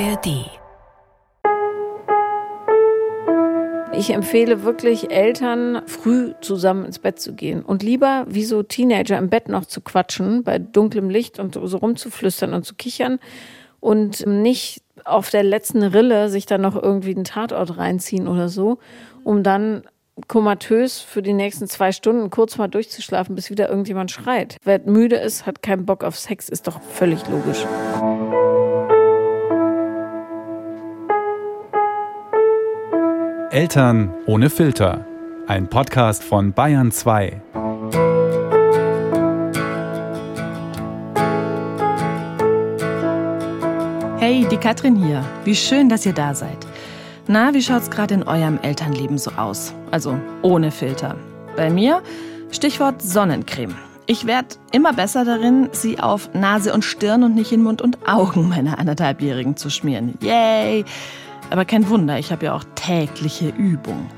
ARD. Ich empfehle wirklich Eltern, früh zusammen ins Bett zu gehen und lieber wie so Teenager im Bett noch zu quatschen, bei dunklem Licht und so rumzuflüstern und zu kichern und nicht auf der letzten Rille sich dann noch irgendwie einen Tatort reinziehen oder so, um dann komatös für die nächsten zwei Stunden kurz mal durchzuschlafen, bis wieder irgendjemand schreit. Wer müde ist, hat keinen Bock auf Sex, ist doch völlig logisch. Eltern ohne Filter. Ein Podcast von Bayern 2. Hey, die Katrin hier. Wie schön, dass ihr da seid. Na, wie schaut's gerade in eurem Elternleben so aus? Also ohne Filter. Bei mir Stichwort Sonnencreme. Ich werde immer besser darin, sie auf Nase und Stirn und nicht in Mund und Augen meiner anderthalbjährigen zu schmieren. Yay! Aber kein Wunder, ich habe ja auch tägliche Übung.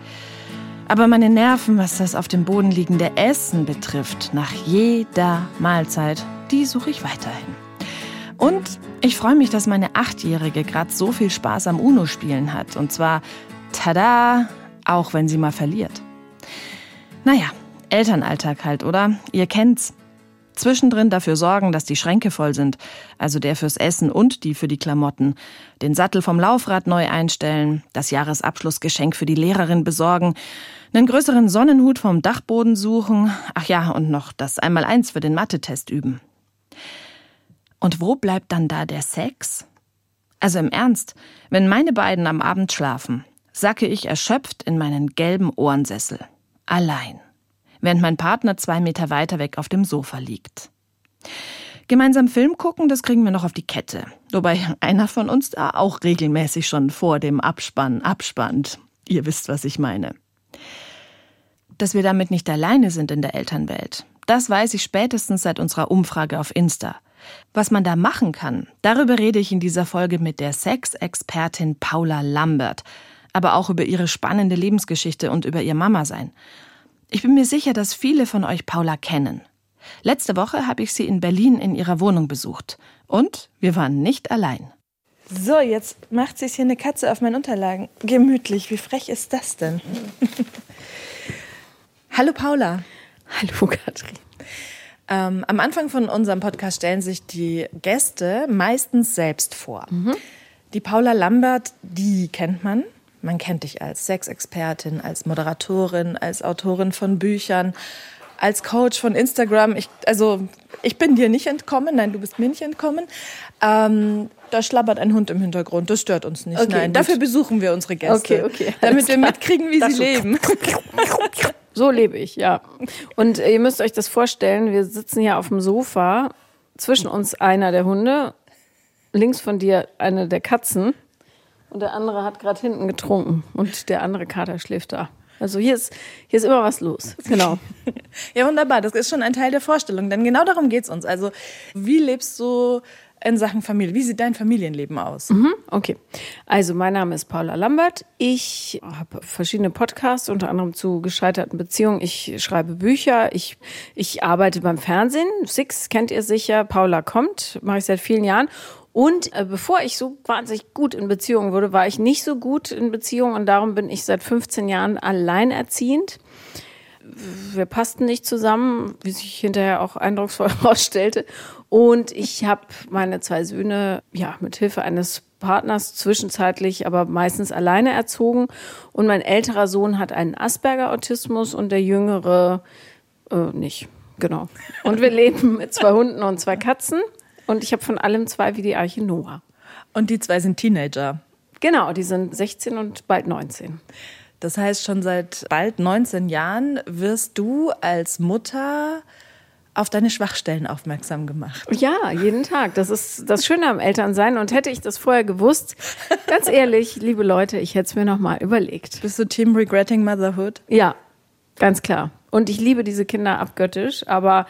Aber meine Nerven, was das auf dem Boden liegende Essen betrifft, nach jeder Mahlzeit, die suche ich weiterhin. Und ich freue mich, dass meine Achtjährige gerade so viel Spaß am UNO-Spielen hat. Und zwar, tada, auch wenn sie mal verliert. Naja, Elternalltag halt, oder? Ihr kennt's. Zwischendrin dafür sorgen, dass die Schränke voll sind, also der fürs Essen und die für die Klamotten, den Sattel vom Laufrad neu einstellen, das Jahresabschlussgeschenk für die Lehrerin besorgen, einen größeren Sonnenhut vom Dachboden suchen, ach ja, und noch das Einmaleins für den Mathe-Test üben. Und wo bleibt dann da der Sex? Also im Ernst, wenn meine beiden am Abend schlafen, sacke ich erschöpft in meinen gelben Ohrensessel. Allein. Während mein Partner zwei Meter weiter weg auf dem Sofa liegt. Gemeinsam Film gucken, das kriegen wir noch auf die Kette. Wobei einer von uns da auch regelmäßig schon vor dem Abspann abspannt. Ihr wisst, was ich meine. Dass wir damit nicht alleine sind in der Elternwelt, das weiß ich spätestens seit unserer Umfrage auf Insta. Was man da machen kann, darüber rede ich in dieser Folge mit der Sexexpertin Paula Lambert, aber auch über ihre spannende Lebensgeschichte und über ihr Mama-Sein. Ich bin mir sicher, dass viele von euch Paula kennen. Letzte Woche habe ich sie in Berlin in ihrer Wohnung besucht. Und wir waren nicht allein. So, jetzt macht sich hier eine Katze auf meinen Unterlagen. Gemütlich. Wie frech ist das denn? Hallo Paula. Hallo Katrin. Ähm, am Anfang von unserem Podcast stellen sich die Gäste meistens selbst vor. Mhm. Die Paula Lambert, die kennt man. Man kennt dich als Sexexpertin, als Moderatorin, als Autorin von Büchern, als Coach von Instagram. Ich, also ich bin dir nicht entkommen, nein, du bist mir nicht entkommen. Ähm, da schlabbert ein Hund im Hintergrund, das stört uns nicht. Okay, nein, gut. dafür besuchen wir unsere Gäste, Okay, okay, damit wir klar. mitkriegen, wie Das sie so. leben. So lebe ich, ja. Und ihr müsst euch das vorstellen, wir sitzen hier auf dem Sofa, zwischen uns einer der Hunde, links von dir eine der Katzen und der andere hat gerade hinten getrunken und der andere Kater schläft da. Also hier ist, hier ist immer was los. Genau. Ja, wunderbar. Das ist schon ein Teil der Vorstellung, denn genau darum geht's uns. Also, wie lebst du in Sachen Familie? Wie sieht dein Familienleben aus? Mhm, okay. Also mein Name ist Paula Lambert. Ich habe verschiedene Podcasts, unter anderem zu gescheiterten Beziehungen. Ich schreibe Bücher. Ich, ich arbeite beim Fernsehen. Six kennt ihr sicher. Paula kommt, mache ich seit vielen Jahren. Und äh, bevor ich so wahnsinnig gut in Beziehungen wurde, war ich nicht so gut in Beziehungen und darum bin ich seit 15 Jahren alleinerziehend. Wir passten nicht zusammen, wie sich hinterher auch eindrucksvoll herausstellte. Und ich habe meine zwei Söhne ja mit Hilfe eines Partners zwischenzeitlich, aber meistens alleine erzogen. Und mein älterer Sohn hat einen Asperger-Autismus und der jüngere äh, nicht. Genau. Und wir leben mit zwei Hunden und zwei Katzen. Und ich habe von allem zwei wie die Arche Noah. Und die zwei sind Teenager. Genau, die sind 16 und bald 19. Das heißt, schon seit bald 19 Jahren wirst du als Mutter auf deine Schwachstellen aufmerksam gemacht. Ja, jeden Tag. Das ist das Schöne am Elternsein. Und hätte ich das vorher gewusst, ganz ehrlich, liebe Leute, ich hätte es mir noch mal überlegt. Bist du Team Regretting Motherhood? Ja, ganz klar. Und ich liebe diese Kinder abgöttisch, aber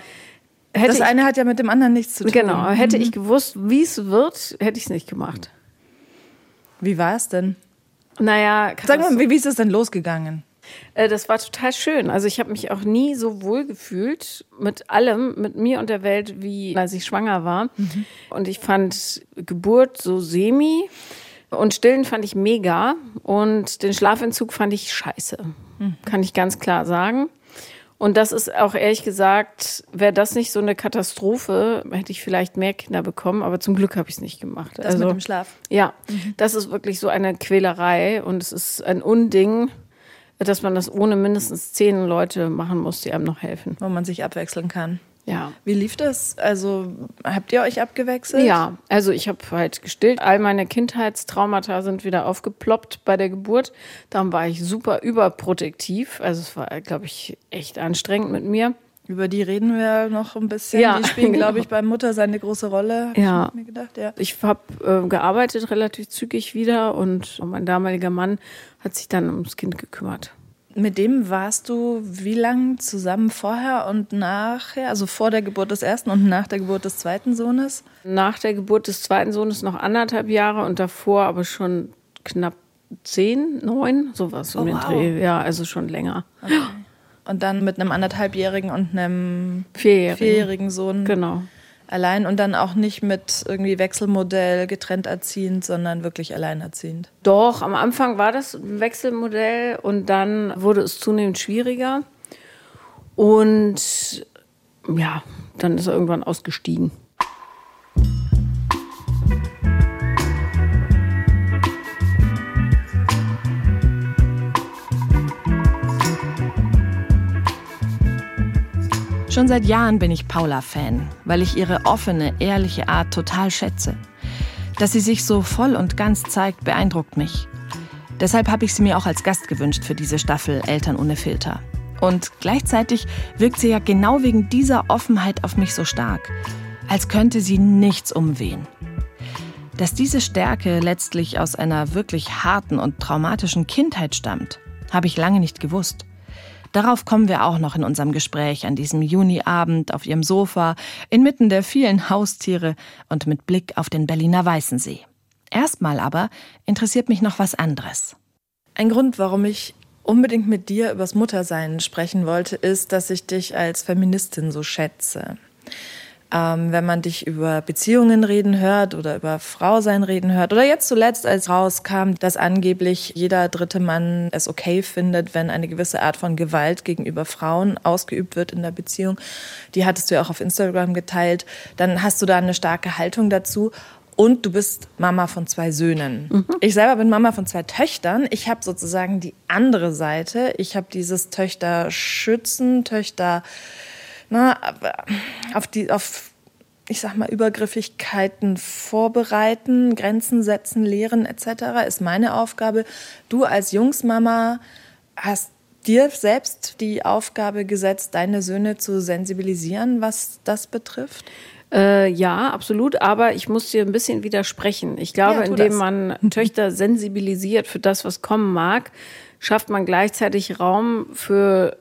hätte Das ich, eine hat ja mit dem anderen nichts zu tun. genau, hätte ich gewusst, wie es wird, hätte ich es nicht gemacht. Wie war es denn? Naja, Sag mal, wie, wie ist es denn losgegangen? Äh, das war total schön. Also ich habe mich auch nie so wohl gefühlt mit allem, mit mir und der Welt, wie als ich schwanger war. Mhm. Und ich fand Geburt so semi. Und Stillen fand ich mega. Und den Schlafentzug fand ich scheiße. Mhm. Kann ich ganz klar sagen. Und das ist auch ehrlich gesagt, wäre das nicht so eine Katastrophe, hätte ich vielleicht mehr Kinder bekommen, aber zum Glück habe ich es nicht gemacht. Das also, mit dem Schlaf. Ja, mhm. das ist wirklich so eine Quälerei und es ist ein Unding, dass man das ohne mindestens zehn Leute machen muss, die einem noch helfen. Wo man sich abwechseln kann. Ja. Wie lief das? Also habt ihr euch abgewechselt? Ja, also ich habe halt gestillt. All meine Kindheitstraumata sind wieder aufgeploppt bei der Geburt. Darum war ich super überprotektiv. Also es war, glaube ich, echt anstrengend mit mir. Über die reden wir noch ein bisschen. Ja, die spielen, genau. glaube ich, bei Mutter seine große Rolle. Ja. Ich mir gedacht, ja. Ich habe äh, gearbeitet relativ zügig wieder und mein damaliger Mann hat sich dann ums Kind gekümmert. Mit dem warst du wie lange zusammen vorher und nachher, also vor der Geburt des ersten und nach der Geburt des zweiten Sohnes? Nach der Geburt des zweiten Sohnes noch anderthalb Jahre und davor aber schon knapp zehn, neun, sowas um oh, den wow. Dreh. Ja, also schon länger. Okay. Und dann mit einem anderthalbjährigen und einem vierjährigen, vierjährigen Sohn. Genau allein und dann auch nicht mit irgendwie Wechselmodell getrennt erziehend, sondern wirklich alleinerziehend. Doch, am Anfang war das ein Wechselmodell und dann wurde es zunehmend schwieriger. Und ja, dann ist er irgendwann ausgestiegen. Schon seit Jahren bin ich Paula-Fan, weil ich ihre offene, ehrliche Art total schätze. Dass sie sich so voll und ganz zeigt, beeindruckt mich. Deshalb habe ich sie mir auch als Gast gewünscht für diese Staffel Eltern ohne Filter. Und gleichzeitig wirkt sie ja genau wegen dieser Offenheit auf mich so stark, als könnte sie nichts umwehen. Dass diese Stärke letztlich aus einer wirklich harten und traumatischen Kindheit stammt, habe ich lange nicht gewusst. Darauf kommen wir auch noch in unserem Gespräch an diesem Juniabend auf ihrem Sofa, inmitten der vielen Haustiere und mit Blick auf den Berliner Weißensee. Erstmal aber interessiert mich noch was anderes. Ein Grund, warum ich unbedingt mit dir übers Muttersein sprechen wollte, ist, dass ich dich als Feministin so schätze. Ähm, wenn man dich über Beziehungen reden hört oder über Frausein reden hört oder jetzt zuletzt, als rauskam, dass angeblich jeder dritte Mann es okay findet, wenn eine gewisse Art von Gewalt gegenüber Frauen ausgeübt wird in der Beziehung, die hattest du ja auch auf Instagram geteilt, dann hast du da eine starke Haltung dazu. Und du bist Mama von zwei Söhnen. Mhm. Ich selber bin Mama von zwei Töchtern. Ich habe sozusagen die andere Seite. Ich habe dieses Töchter schützen, Töchter na, auf die, auf, ich sag mal, Übergriffigkeiten vorbereiten, Grenzen setzen, lehren etc. ist meine Aufgabe. Du als Jungsmama hast dir selbst die Aufgabe gesetzt, deine Söhne zu sensibilisieren, was das betrifft? Äh, ja, absolut. Aber ich muss dir ein bisschen widersprechen. Ich glaube, ja, indem das. man Töchter sensibilisiert für das, was kommen mag, schafft man gleichzeitig Raum für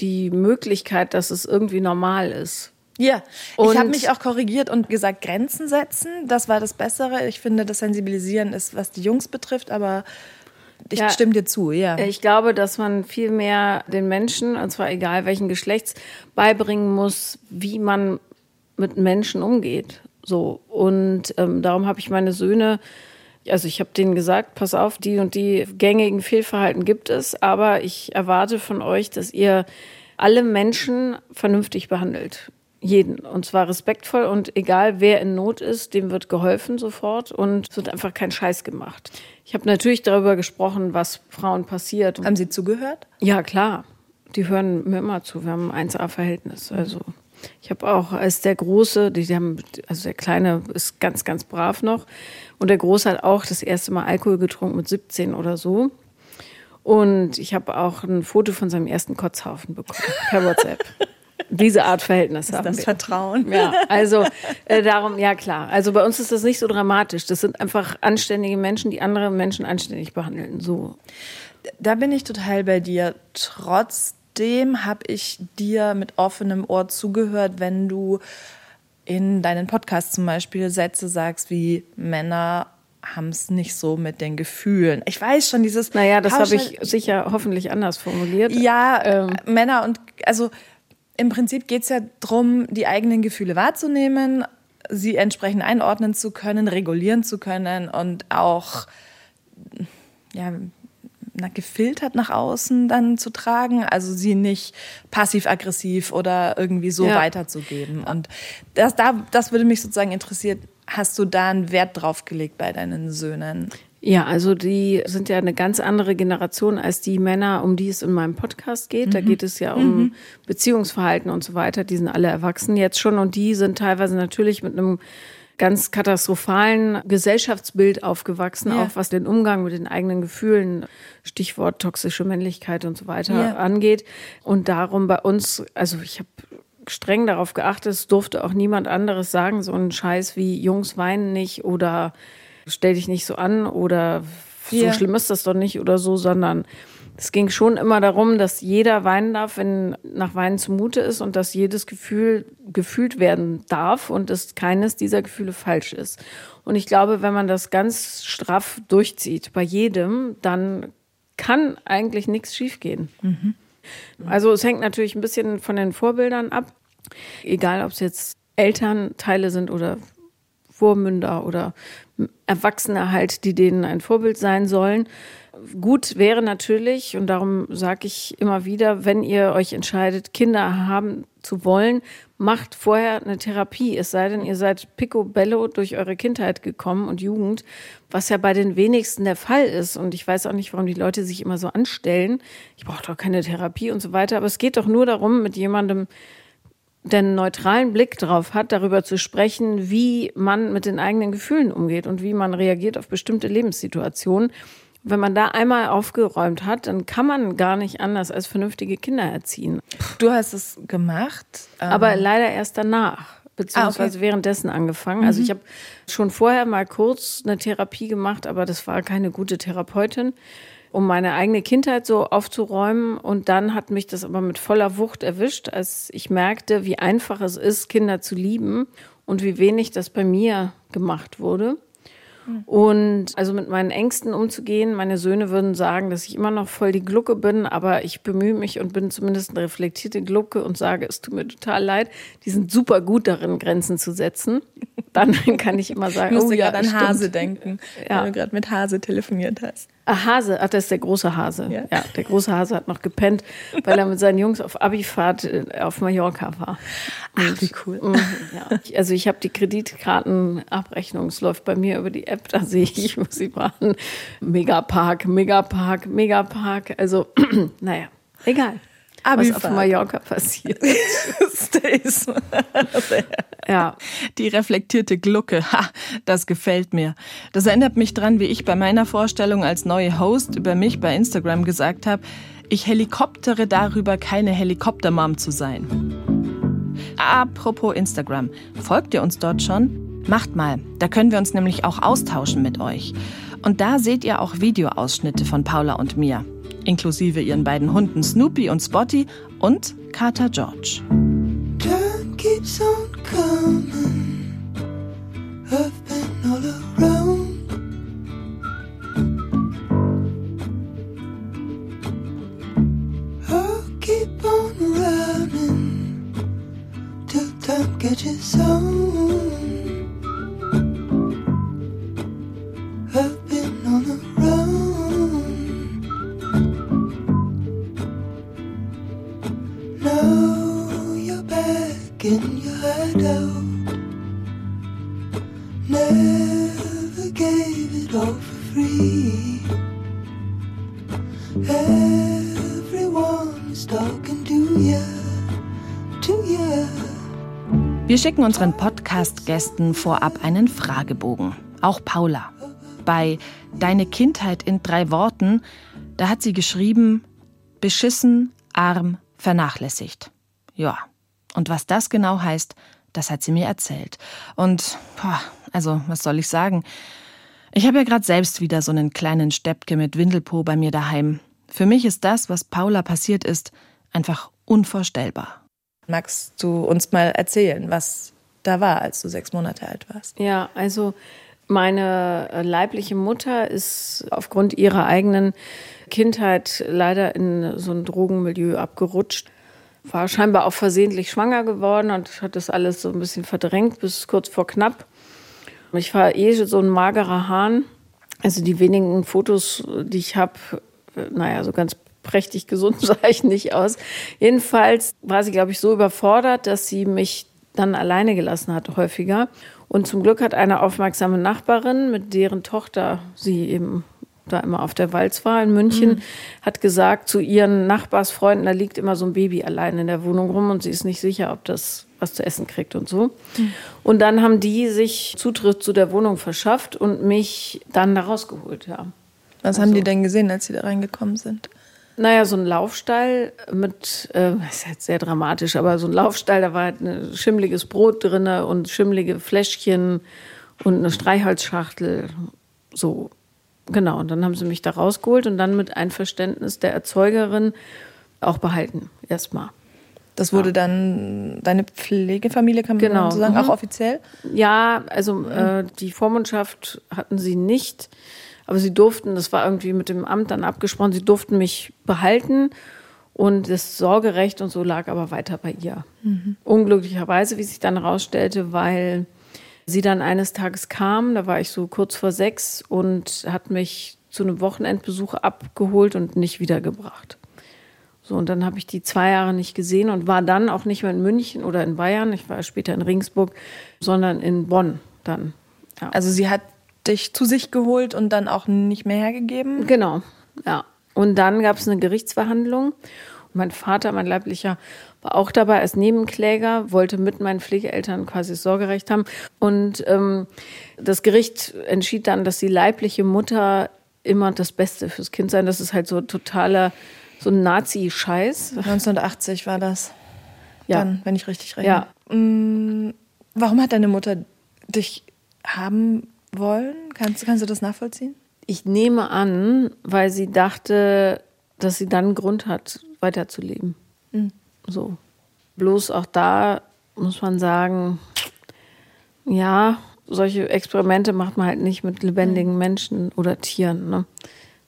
die Möglichkeit, dass es irgendwie normal ist. Ja, und ich habe mich auch korrigiert und gesagt, Grenzen setzen, das war das Bessere. Ich finde, das Sensibilisieren ist, was die Jungs betrifft, aber ich ja, stimme dir zu, ja. Ich glaube, dass man viel mehr den Menschen, und zwar egal welchen Geschlechts, beibringen muss, wie man mit Menschen umgeht. So. Und ähm, darum habe ich meine Söhne also ich habe denen gesagt, pass auf, die und die gängigen Fehlverhalten gibt es, aber ich erwarte von euch, dass ihr alle Menschen vernünftig behandelt. Jeden. Und zwar respektvoll und egal wer in Not ist, dem wird geholfen sofort und es wird einfach kein Scheiß gemacht. Ich habe natürlich darüber gesprochen, was Frauen passiert. Haben Sie zugehört? Ja, klar. Die hören mir immer zu. Wir haben ein 1A-Verhältnis. Also ich habe auch als der Große, die, die haben, also der Kleine ist ganz, ganz brav noch. Und der Große hat auch das erste Mal Alkohol getrunken mit 17 oder so. Und ich habe auch ein Foto von seinem ersten Kotzhaufen bekommen per WhatsApp. Diese Art Verhältnis ist haben das wir. Vertrauen. Ja, also äh, darum, ja klar. Also bei uns ist das nicht so dramatisch. Das sind einfach anständige Menschen, die andere Menschen anständig behandeln. So. Da bin ich total bei dir. Trotzdem habe ich dir mit offenem Ohr zugehört, wenn du in deinen Podcasts zum Beispiel Sätze sagst wie Männer haben es nicht so mit den Gefühlen. Ich weiß schon, dieses. Naja, das habe ich sicher hoffentlich anders formuliert. Ja, ähm. Männer und also im Prinzip geht es ja darum, die eigenen Gefühle wahrzunehmen, sie entsprechend einordnen zu können, regulieren zu können und auch ja, na, gefiltert nach außen dann zu tragen, also sie nicht passiv-aggressiv oder irgendwie so ja. weiterzugeben. Und das, da, das würde mich sozusagen interessieren, hast du da einen Wert drauf gelegt bei deinen Söhnen? Ja, also die sind ja eine ganz andere Generation als die Männer, um die es in meinem Podcast geht. Mhm. Da geht es ja um mhm. Beziehungsverhalten und so weiter. Die sind alle erwachsen jetzt schon und die sind teilweise natürlich mit einem ganz katastrophalen Gesellschaftsbild aufgewachsen, ja. auch was den Umgang mit den eigenen Gefühlen, Stichwort toxische Männlichkeit und so weiter ja. angeht. Und darum bei uns, also ich habe streng darauf geachtet, es durfte auch niemand anderes sagen, so ein Scheiß wie Jungs weinen nicht oder stell dich nicht so an oder ja. so schlimm ist das doch nicht oder so, sondern es ging schon immer darum, dass jeder weinen darf, wenn nach Weinen zumute ist und dass jedes Gefühl gefühlt werden darf und dass keines dieser Gefühle falsch ist. Und ich glaube, wenn man das ganz straff durchzieht, bei jedem, dann kann eigentlich nichts schiefgehen. Mhm. Also es hängt natürlich ein bisschen von den Vorbildern ab. Egal, ob es jetzt Elternteile sind oder Vormünder oder Erwachsene halt, die denen ein Vorbild sein sollen. Gut wäre natürlich, und darum sage ich immer wieder, wenn ihr euch entscheidet, Kinder haben zu wollen, macht vorher eine Therapie. Es sei denn, ihr seid picobello durch eure Kindheit gekommen und Jugend, was ja bei den wenigsten der Fall ist. Und ich weiß auch nicht, warum die Leute sich immer so anstellen. Ich brauche doch keine Therapie und so weiter. Aber es geht doch nur darum, mit jemandem den neutralen Blick drauf hat, darüber zu sprechen, wie man mit den eigenen Gefühlen umgeht und wie man reagiert auf bestimmte Lebenssituationen. Wenn man da einmal aufgeräumt hat, dann kann man gar nicht anders als vernünftige Kinder erziehen. Du hast es gemacht, aber ähm, leider erst danach beziehungsweise ah, okay. währenddessen angefangen. Also mhm. Also ich habe schon vorher mal kurz eine Therapie gemacht, aber das war keine gute Therapeutin um meine eigene Kindheit so aufzuräumen. Und dann hat mich das aber mit voller Wucht erwischt, als ich merkte, wie einfach es ist, Kinder zu lieben und wie wenig das bei mir gemacht wurde. Und also mit meinen Ängsten umzugehen. Meine Söhne würden sagen, dass ich immer noch voll die Glucke bin, aber ich bemühe mich und bin zumindest eine reflektierte Glucke und sage, es tut mir total leid. Die sind super gut darin, Grenzen zu setzen. Dann kann ich immer sagen, ich musste oh ja, an Hase denken, ja. wenn du gerade mit Hase telefoniert hast. Ah, Hase, ach, das ist der große Hase. Ja. ja. der große Hase hat noch gepennt, weil er mit seinen Jungs auf Abifahrt äh, auf Mallorca war. Ach, wie cool. Und, ja. Also ich habe die Kreditkartenabrechnung, es läuft bei mir über die App, da sehe ich, wo sie waren. Megapark, Megapark, Megapark. Also, naja, egal. Abifahrt. was auf Mallorca passiert. Stays. ja. Die reflektierte Glucke, ha, das gefällt mir. Das erinnert mich dran, wie ich bei meiner Vorstellung als neue Host über mich bei Instagram gesagt habe, ich helikoptere darüber, keine Helikoptermom zu sein. Apropos Instagram, folgt ihr uns dort schon? Macht mal, da können wir uns nämlich auch austauschen mit euch. Und da seht ihr auch Videoausschnitte von Paula und mir inklusive ihren beiden Hunden Snoopy und Spotty und Kater George. Keeps on coming. I've been all around. I'll keep on running till time catches on. Wir schicken unseren Podcast-Gästen vorab einen Fragebogen. Auch Paula. Bei Deine Kindheit in drei Worten, da hat sie geschrieben, beschissen, arm, vernachlässigt. Ja, und was das genau heißt, das hat sie mir erzählt. Und, boah, also, was soll ich sagen? Ich habe ja gerade selbst wieder so einen kleinen Steppke mit Windelpo bei mir daheim. Für mich ist das, was Paula passiert ist, einfach unvorstellbar. Magst du uns mal erzählen, was da war, als du sechs Monate alt warst? Ja, also Meine äh, leibliche Mutter ist aufgrund ihrer eigenen Kindheit leider in so ein Drogenmilieu abgerutscht. War scheinbar auch versehentlich schwanger geworden und hat das alles so ein bisschen verdrängt bis kurz vor knapp. Ich war eh so ein magerer Hahn. Also die wenigen Fotos, die ich habe, naja, so ganz prächtig gesund sah ich nicht aus. Jedenfalls war sie, glaube ich, so überfordert, dass sie mich dann alleine gelassen hat, häufiger. Und zum Glück hat eine aufmerksame Nachbarin, mit deren Tochter sie eben da immer auf der Walz war in München, mhm. hat gesagt zu ihren Nachbarsfreunden, da liegt immer so ein Baby allein in der Wohnung rum und sie ist nicht sicher, ob das was zu essen kriegt und so. Mhm. Und dann haben die sich Zutritt zu der Wohnung verschafft und mich dann da rausgeholt, ja. Was also, haben die denn gesehen, als sie da reingekommen sind? Naja, so ein Laufstall mit, äh, ist jetzt sehr dramatisch, aber so ein Laufstall, da war halt ein schimmliges Brot drin und schimmlige Fläschchen und eine Streichholzschachtel. So, genau. Und dann haben sie mich da rausgeholt und dann mit Einverständnis der Erzeugerin auch behalten, erstmal. Das wurde ja. dann deine Pflegefamilie, kann man genau. so sagen, mhm. auch offiziell? Ja, also äh, die Vormundschaft hatten sie nicht. Aber sie durften, das war irgendwie mit dem Amt dann abgesprochen, sie durften mich behalten. Und das Sorgerecht und so lag aber weiter bei ihr. Mhm. Unglücklicherweise, wie sich dann herausstellte, weil sie dann eines Tages kam, da war ich so kurz vor sechs und hat mich zu einem Wochenendbesuch abgeholt und nicht wiedergebracht. So, und dann habe ich die zwei Jahre nicht gesehen und war dann auch nicht mehr in München oder in Bayern, ich war später in Regensburg, sondern in Bonn dann. Ja. Also sie hat dich zu sich geholt und dann auch nicht mehr hergegeben? Genau, ja. Und dann gab es eine Gerichtsverhandlung. Und mein Vater, mein leiblicher, war auch dabei als Nebenkläger, wollte mit meinen Pflegeeltern quasi Sorgerecht haben. Und ähm, das Gericht entschied dann, dass die leibliche Mutter immer das Beste fürs Kind sein. Das ist halt so totaler, so ein Nazi-Scheiß. 1980 war das. Ja. Dann, wenn ich richtig rechne. Ja. Mm, warum hat deine Mutter dich haben wollen? Kannst, kannst du das nachvollziehen? Ich nehme an, weil sie dachte, dass sie dann Grund hat, weiterzuleben. Mhm. So. Bloß auch da muss man sagen, ja, solche Experimente macht man halt nicht mit lebendigen mhm. Menschen oder Tieren. Ne?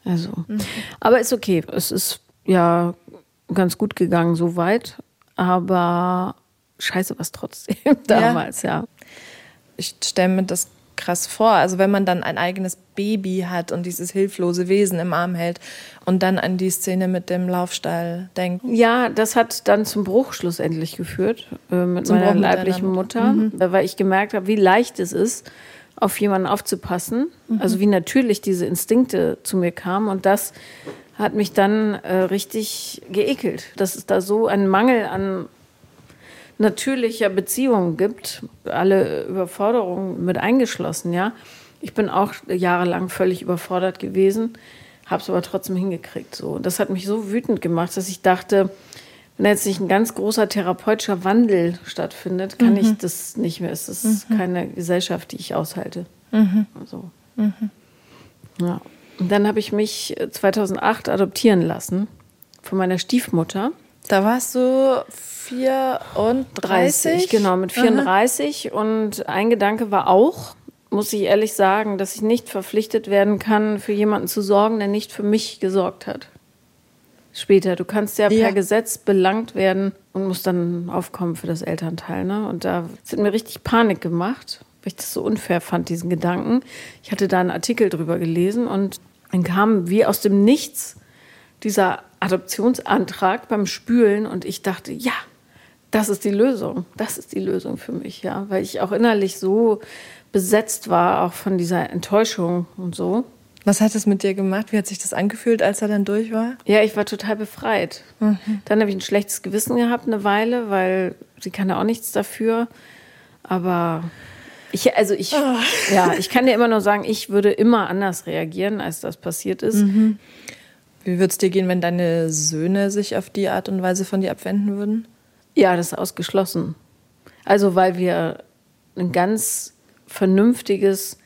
Also, mhm. aber ist okay. Es ist ja ganz gut gegangen soweit, aber scheiße was trotzdem damals, ja. ja. Ich stelle mir das krass vor. Also wenn man dann ein eigenes Baby hat und dieses hilflose Wesen im Arm hält und dann an die Szene mit dem Laufstall denkt. Ja, das hat dann zum Bruch schlussendlich geführt äh, mit zum meiner Bruch leiblichen Mutter, mhm. weil ich gemerkt habe, wie leicht es ist, auf jemanden aufzupassen. Mhm. Also wie natürlich diese Instinkte zu mir kamen und das hat mich dann äh, richtig geekelt, dass es da so einen Mangel an natürlicher Beziehungen gibt, alle Überforderungen mit eingeschlossen, ja. Ich bin auch jahrelang völlig überfordert gewesen, habe es aber trotzdem hingekriegt. So. Und das hat mich so wütend gemacht, dass ich dachte, wenn jetzt nicht ein ganz großer therapeutischer Wandel stattfindet, kann mhm. ich das nicht mehr. Es ist mhm. keine Gesellschaft, die ich aushalte. Mhm. Also. Mhm. Ja. Und dann habe ich mich 2008 adoptieren lassen von meiner Stiefmutter. Da warst du 34? genau, mit 34. Aha. Und ein Gedanke war auch, muss ich ehrlich sagen, dass ich nicht verpflichtet werden kann, für jemanden zu sorgen, der nicht für mich gesorgt hat. Später. Du kannst ja, ja. per Gesetz belangt werden und musst dann aufkommen für das Elternteil. Ne? Und da hat mir richtig Panik gemacht, weil ich das so unfair fand, diesen Gedanken. Ich hatte da einen Artikel drüber gelesen und dann kam wie aus dem Nichts dieser Adoptionsantrag beim Spülen und ich dachte, ja, das ist die Lösung. Das ist die Lösung für mich, ja. Weil ich auch innerlich so besetzt war, auch von dieser Enttäuschung und so. Was hat es mit dir gemacht? Wie hat sich das angefühlt, als er dann durch war? Ja, ich war total befreit. Mhm. Dann habe ich ein schlechtes Gewissen gehabt eine Weile, weil sie kann ja auch nichts dafür. Aber ich, also ich, oh. ja, ich kann dir immer nur sagen, ich würde immer anders reagieren, als das passiert ist. Mhm. Wie würde es dir gehen, wenn deine Söhne sich auf die Art und Weise von dir abwenden würden? Ja, das ist ausgeschlossen. Also weil wir ein ganz vernünftiges,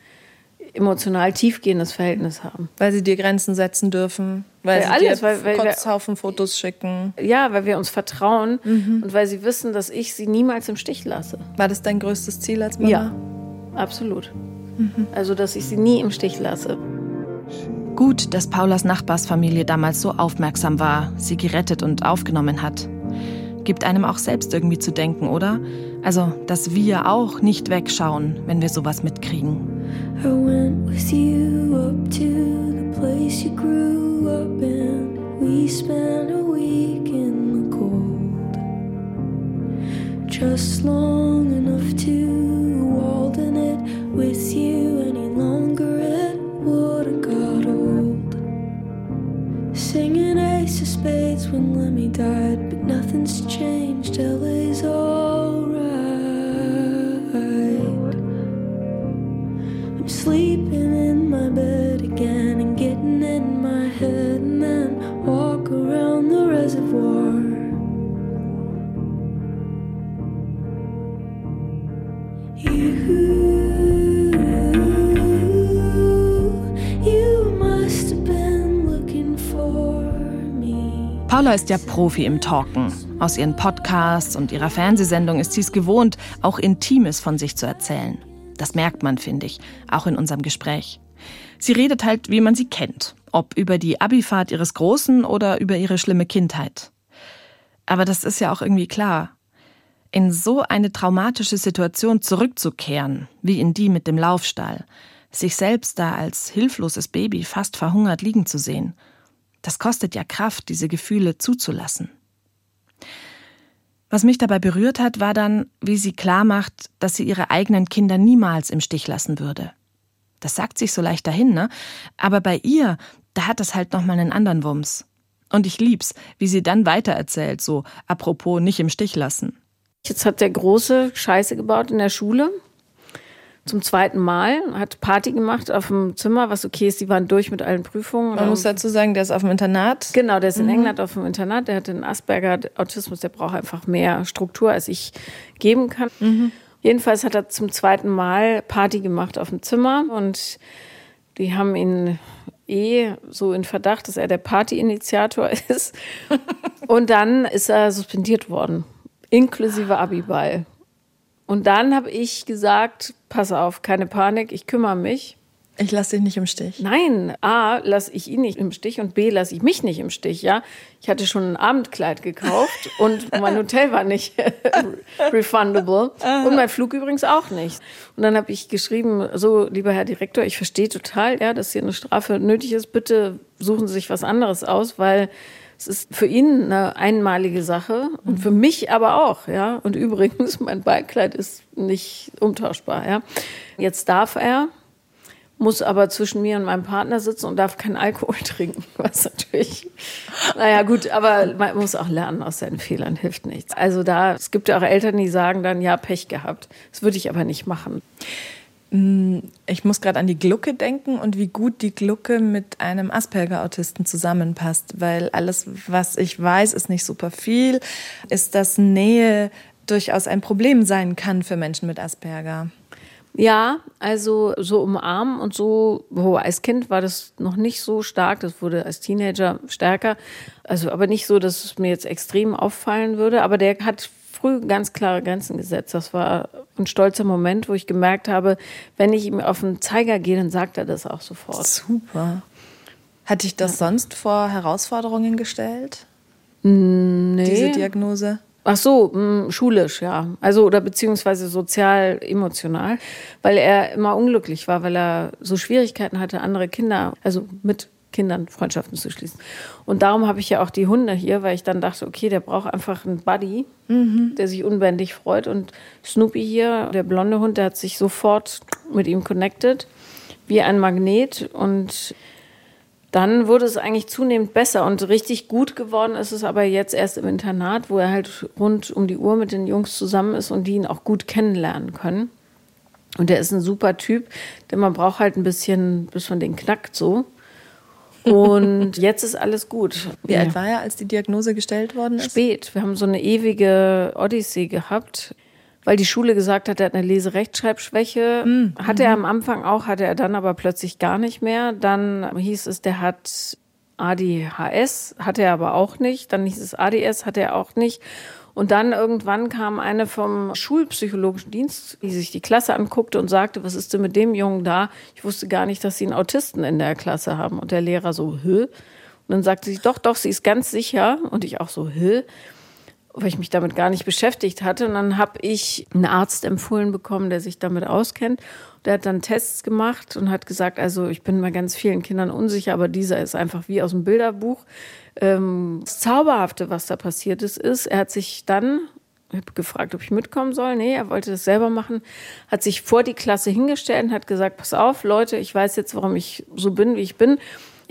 emotional tiefgehendes Verhältnis haben. Weil sie dir Grenzen setzen dürfen, weil, weil sie alles, dir weil, weil Kotzhaufen Fotos schicken. Ja, weil wir uns vertrauen mhm. und weil sie wissen, dass ich sie niemals im Stich lasse. War das dein größtes Ziel als Mama? Ja, absolut. Also, dass ich sie nie im Stich lasse. Gut, dass Paulas Nachbarsfamilie damals so aufmerksam war, sie gerettet und aufgenommen hat. Gibt einem auch selbst irgendwie zu denken, oder? Also, dass wir auch nicht wegschauen, wenn wir sowas mitkriegen. I went with you up to the place you grew up in. We spent a week in the cold. Just long enough to walden it with you any longer. It would have got old. Singing Ace of Spades when Lemmy died, but nothing's changed. LA's alright. I'm sleeping in my bed again Paula ist ja Profi im Talken. Aus ihren Podcasts und ihrer Fernsehsendung ist sie es gewohnt, auch Intimes von sich zu erzählen. Das merkt man, finde ich, auch in unserem Gespräch. Sie redet halt, wie man sie kennt, ob über die Abifahrt ihres Großen oder über ihre schlimme Kindheit. Aber das ist ja auch irgendwie klar. In so eine traumatische Situation zurückzukehren, wie in die mit dem Laufstall, sich selbst da als hilfloses Baby fast verhungert liegen zu sehen, das kostet ja Kraft, diese Gefühle zuzulassen. Was mich dabei berührt hat, war dann, wie sie klar macht, dass sie ihre eigenen Kinder niemals im Stich lassen würde. Das sagt sich so leicht dahin, ne? Aber bei ihr, da hat das halt nochmal einen anderen Wumms. Und ich lieb's, wie sie dann weitererzählt, so apropos nicht im Stich lassen. Jetzt hat der Große Scheiße gebaut in der Schule zum zweiten Mal, hat Party gemacht auf dem Zimmer, was okay ist, die waren durch mit allen Prüfungen. Man muss dazu sagen, der ist auf dem Internat. Genau, der ist in mhm. England auf dem Internat, der hat den Asperger Autismus, der braucht einfach mehr Struktur, als ich geben kann. Mhm. Jedenfalls hat er zum zweiten Mal Party gemacht auf dem Zimmer und die haben ihn eh so in Verdacht, dass er der Partyinitiator ist. und dann ist er suspendiert worden, inklusive Abiball. Und dann habe ich gesagt, pass auf, keine Panik, ich kümmere mich. Ich lasse dich nicht im Stich. Nein, A, lasse ich ihn nicht im Stich und B, lasse ich mich nicht im Stich, ja. Ich hatte schon ein Abendkleid gekauft und mein Hotel war nicht refundable und mein Flug übrigens auch nicht. Und dann habe ich geschrieben, so, lieber Herr Direktor, ich verstehe total, ja, dass hier eine Strafe nötig ist. Bitte suchen Sie sich was anderes aus, weil es ist für ihn eine einmalige Sache und für mich aber auch, ja. Und übrigens, mein Ballkleid ist nicht umtauschbar, ja. Jetzt darf er, muss aber zwischen mir und meinem Partner sitzen und darf keinen Alkohol trinken, was natürlich, naja, gut, aber man muss auch lernen aus seinen Fehlern, hilft nichts. Also da, es gibt ja auch Eltern, die sagen dann, ja, Pech gehabt. Das würde ich aber nicht machen. Mm, ich muss gerade an die Glucke denken und wie gut die Glucke mit einem Asperger-Autisten zusammenpasst, weil alles, was ich weiß, ist nicht super viel, ist, dass Nähe durchaus ein Problem sein kann für Menschen mit Asperger. Ja, also so umarmen und so, wo als Kind war das noch nicht so stark, das wurde als Teenager stärker. Also aber nicht so, dass es mir jetzt extrem auffallen würde, aber der hat früh ganz klare Grenzen gesetzt. Das war ein stolzer Moment, wo ich gemerkt habe, wenn ich ihm auf den Zeiger gehe, dann sagt er das auch sofort. Super. Hat dich das ja. sonst vor Herausforderungen gestellt? Nee. Diese Diagnose? Ach so, mh, hm, schulisch, ja. Also, oder beziehungsweise sozial, emotional, weil er immer unglücklich war, weil er so Schwierigkeiten hatte, andere Kinder, also mit Kindern Freundschaften zu schließen. Und darum habe ich ja auch die Hunde hier, weil ich dann dachte, okay, der braucht einfach einen Buddy, mhm. der sich unbändig freut. Und Snoopy hier, der blonde Hund, der hat sich sofort mit ihm connected, wie ein Magnet. Und dann wurde es eigentlich zunehmend besser und richtig gut geworden ist es aber jetzt erst im Internat, wo er halt rund um die Uhr mit den Jungs zusammen ist und die ihn auch gut kennenlernen können. Und der ist ein super Typ, denn man braucht halt ein bisschen, bis man den knackt so. Und jetzt ist alles gut. Wie ja. alt war er, als die Diagnose gestellt worden ist? Spät. Wir haben so eine ewige Odyssee gehabt, weil die Schule gesagt hat, er hat eine Leserechtschreibschwäche. Mhm. Hatte er am Anfang auch, hatte er dann aber plötzlich gar nicht mehr. Dann hieß es, der hat ADHS, hatte er aber auch nicht. Dann hieß es ADS, hatte er auch nicht. Und dann irgendwann kam eine vom Schulpsychologischen Dienst, die sich die Klasse anguckte und sagte, was ist denn mit dem Jungen da? Ich wusste gar nicht, dass sie einen Autisten in der Klasse haben. Und der Lehrer so, hä? Und dann sagte sie, doch, doch, sie ist ganz sicher. Und ich auch so, hä? weil ich mich damit gar nicht beschäftigt hatte. Und dann habe ich einen Arzt empfohlen bekommen, der sich damit auskennt. Der hat dann Tests gemacht und hat gesagt, also ich bin bei ganz vielen Kindern unsicher, aber dieser ist einfach wie aus dem Bilderbuch. Ähm, das Zauberhafte, was da passiert ist, ist, er hat sich dann, ich habe gefragt, ob ich mitkommen soll. Nee, er wollte das selber machen. Hat sich vor die Klasse hingestellt und hat gesagt, pass auf, Leute, ich weiß jetzt, warum ich so bin, wie ich bin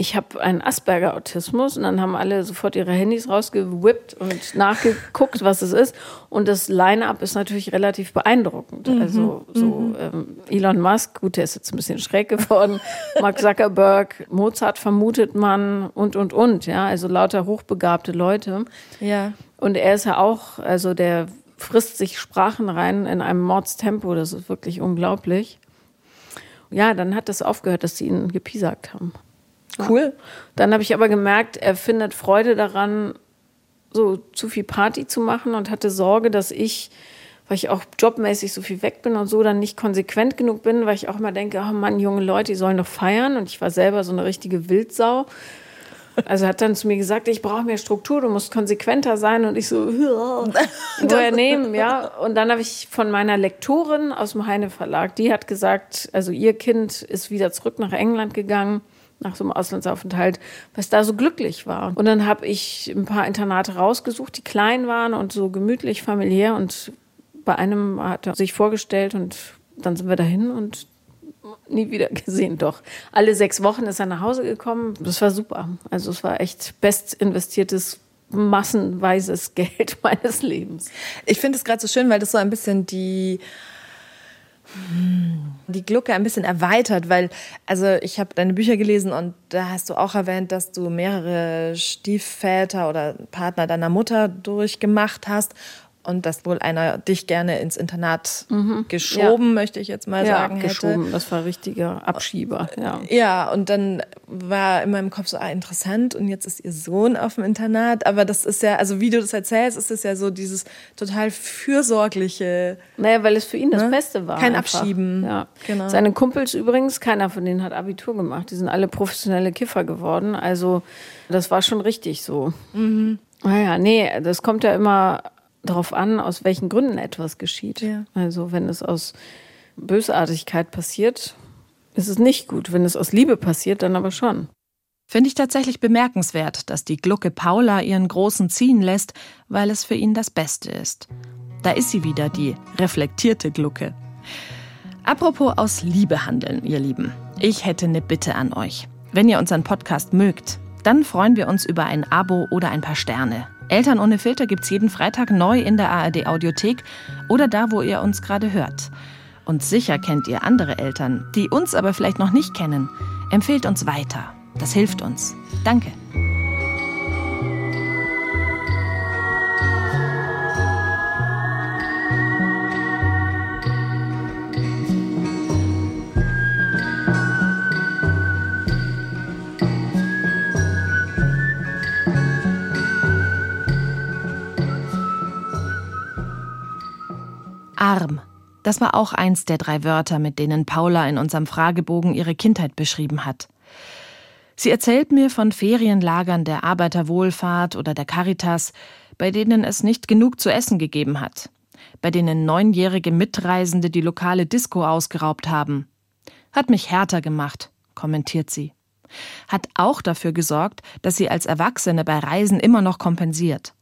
ich habe einen Asperger-Autismus und dann haben alle sofort ihre Handys rausgewippt und nachgeguckt, was es ist. Und das Line-up ist natürlich relativ beeindruckend. Mhm. Also so mhm. ähm, Elon Musk, gut, der ist jetzt ein bisschen schräg geworden, Mark Zuckerberg, Mozart vermutet man und, und, und. Ja, also lauter hochbegabte Leute. Ja. Und er ist ja auch, also der frisst sich Sprachen rein in einem Mordstempo, das ist wirklich unglaublich. Ja, dann hat das aufgehört, dass sie ihn gepiesackt haben. Cool. Dann habe ich aber gemerkt, er findet Freude daran, so zu viel Party zu machen und hatte Sorge, dass ich, weil ich auch jobmäßig so viel weg bin und so, dann nicht konsequent genug bin, weil ich auch immer denke, oh Mann, junge Leute, die sollen doch feiern. Und ich war selber so eine richtige Wildsau. Also hat dann zu mir gesagt, ich brauche mehr Struktur, du musst konsequenter sein. Und ich so, woher nehmen, ja. Und dann habe ich von meiner Lektorin aus dem Heine Verlag, die hat gesagt, also ihr Kind ist wieder zurück nach England gegangen nach so einem Auslandsaufenthalt, was da so glücklich war. Und dann habe ich ein paar Internate rausgesucht, die klein waren und so gemütlich, familiär. Und bei einem hat er sich vorgestellt und dann sind wir dahin und nie wieder gesehen. Doch alle sechs Wochen ist er nach Hause gekommen. Das war super. Also es war echt best investiertes massenweises Geld meines Lebens. Ich finde es gerade so schön, weil das so ein bisschen die die Glucke ein bisschen erweitert, weil also ich habe deine Bücher gelesen und da hast du auch erwähnt, dass du mehrere Stiefväter oder Partner deiner Mutter durchgemacht hast und dass wohl einer dich gerne ins Internat mhm. geschoben, ja. möchte ich jetzt mal ja, sagen, geschoben. Hätte. Das war richtiger Abschieber. Ja. ja, und dann war in meinem Kopf so ah, interessant und jetzt ist ihr Sohn auf dem Internat, aber das ist ja, also wie du das erzählst, ist es ja so dieses total fürsorgliche. Naja, weil es für ihn das ne? Beste war. Kein einfach. Abschieben. Ja, genau. Seine Kumpels übrigens, keiner von denen hat Abitur gemacht. Die sind alle professionelle Kiffer geworden. Also das war schon richtig so. Mhm. Naja, nee, das kommt ja immer darauf an, aus welchen Gründen etwas geschieht. Ja. Also wenn es aus Bösartigkeit passiert, ist es nicht gut. Wenn es aus Liebe passiert, dann aber schon. Finde ich tatsächlich bemerkenswert, dass die Glucke Paula ihren Großen ziehen lässt, weil es für ihn das Beste ist. Da ist sie wieder, die reflektierte Glucke. Apropos aus Liebe handeln, ihr Lieben. Ich hätte eine Bitte an euch. Wenn ihr unseren Podcast mögt, dann freuen wir uns über ein Abo oder ein paar Sterne. Eltern ohne Filter gibt's jeden Freitag neu in der ARD Audiothek oder da, wo ihr uns gerade hört. Und sicher kennt ihr andere Eltern, die uns aber vielleicht noch nicht kennen. Empfehlt uns weiter. Das hilft uns. Danke. Arm. Das war auch eins der drei Wörter, mit denen Paula in unserem Fragebogen ihre Kindheit beschrieben hat. Sie erzählt mir von Ferienlagern der Arbeiterwohlfahrt oder der Caritas, bei denen es nicht genug zu essen gegeben hat, bei denen neunjährige Mitreisende die lokale Disco ausgeraubt haben. Hat mich härter gemacht, kommentiert sie. Hat auch dafür gesorgt, dass sie als Erwachsene bei Reisen immer noch kompensiert.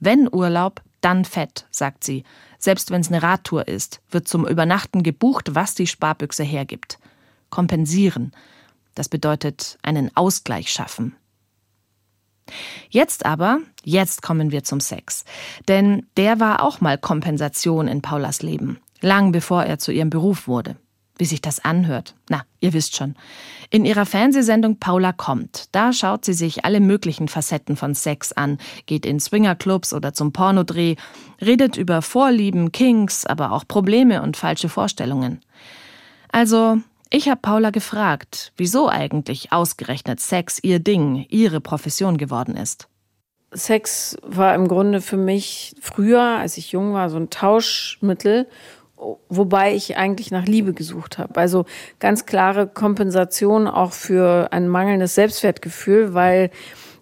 Wenn Urlaub, dann fett, sagt sie, selbst wenn es eine Radtour ist, wird zum Übernachten gebucht, was die Sparbüchse hergibt. Kompensieren. Das bedeutet einen Ausgleich schaffen. Jetzt aber, jetzt kommen wir zum Sex. Denn der war auch mal Kompensation in Paulas Leben, lang bevor er zu ihrem Beruf wurde wie sich das anhört. Na, ihr wisst schon. In ihrer Fernsehsendung Paula kommt, da schaut sie sich alle möglichen Facetten von Sex an, geht in Swingerclubs oder zum Pornodreh, redet über Vorlieben, Kinks, aber auch Probleme und falsche Vorstellungen. Also, ich habe Paula gefragt, wieso eigentlich ausgerechnet Sex ihr Ding, ihre Profession geworden ist. Sex war im Grunde für mich früher, als ich jung war, so ein Tauschmittel, wobei ich eigentlich nach Liebe gesucht habe. Also ganz klare Kompensation auch für ein mangelndes Selbstwertgefühl, weil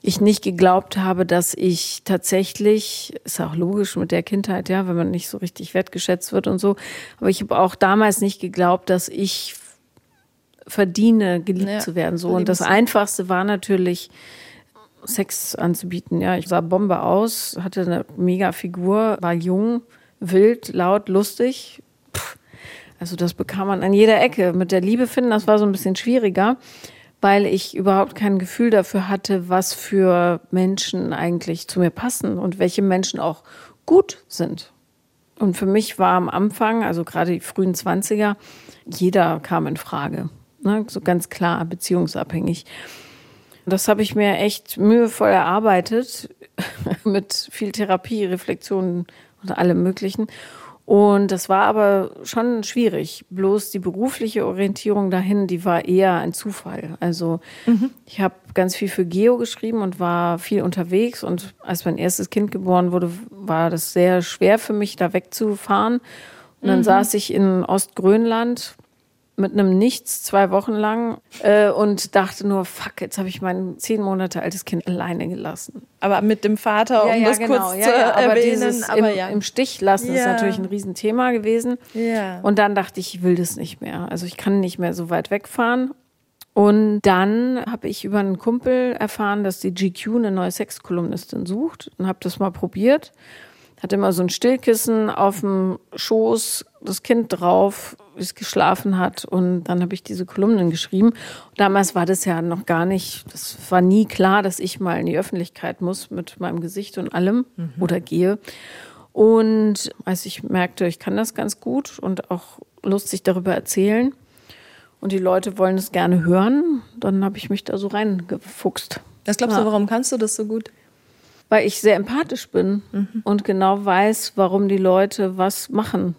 ich nicht geglaubt habe, dass ich tatsächlich, ist auch logisch mit der Kindheit, ja, wenn man nicht so richtig wertgeschätzt wird und so, aber ich habe auch damals nicht geglaubt, dass ich verdiene, geliebt ja, zu werden. So. Und das Einfachste war natürlich, Sex anzubieten. Ja, ich sah Bombe aus, hatte eine mega Figur, war jung, wild, laut, lustig. Also das bekam man an jeder Ecke. Mit der Liebe finden, das war so ein bisschen schwieriger, weil ich überhaupt kein Gefühl dafür hatte, was für Menschen eigentlich zu mir passen und welche Menschen auch gut sind. Und für mich war am Anfang, also gerade die frühen 20er, jeder kam in Frage. Ne? So ganz klar beziehungsabhängig. Das habe ich mir echt mühevoll erarbeitet, mit viel Therapie, Reflexionen und allem Möglichen. Und das war aber schon schwierig. Bloß die berufliche Orientierung dahin, die war eher ein Zufall. Also mhm. ich habe ganz viel für Geo geschrieben und war viel unterwegs. Und als mein erstes Kind geboren wurde, war das sehr schwer für mich, da wegzufahren. Und dann mhm. saß ich in Ostgrönland mit einem Nichts zwei Wochen lang äh, und dachte nur, fuck, jetzt habe ich mein zehn Monate altes Kind alleine gelassen. Aber mit dem Vater, um ja, ja, das genau. kurz ja, zu ja, aber erwähnen. Dieses aber im, ja. im Stich lassen ist natürlich ein Riesenthema gewesen. Ja. Und dann dachte ich, ich will das nicht mehr. Also ich kann nicht mehr so weit wegfahren. Und dann habe ich über einen Kumpel erfahren, dass die GQ eine neue Sexkolumnistin sucht und habe das mal probiert. Hatte immer so ein Stillkissen auf dem Schoß, das Kind drauf, wie es geschlafen hat. Und dann habe ich diese Kolumnen geschrieben. Und damals war das ja noch gar nicht, das war nie klar, dass ich mal in die Öffentlichkeit muss mit meinem Gesicht und allem mhm. oder gehe. Und als ich merkte, ich kann das ganz gut und auch lustig darüber erzählen und die Leute wollen es gerne hören, dann habe ich mich da so reingefuchst. Was glaubst ja. du, warum kannst du das so gut? Weil ich sehr empathisch bin mhm. und genau weiß, warum die Leute was machen.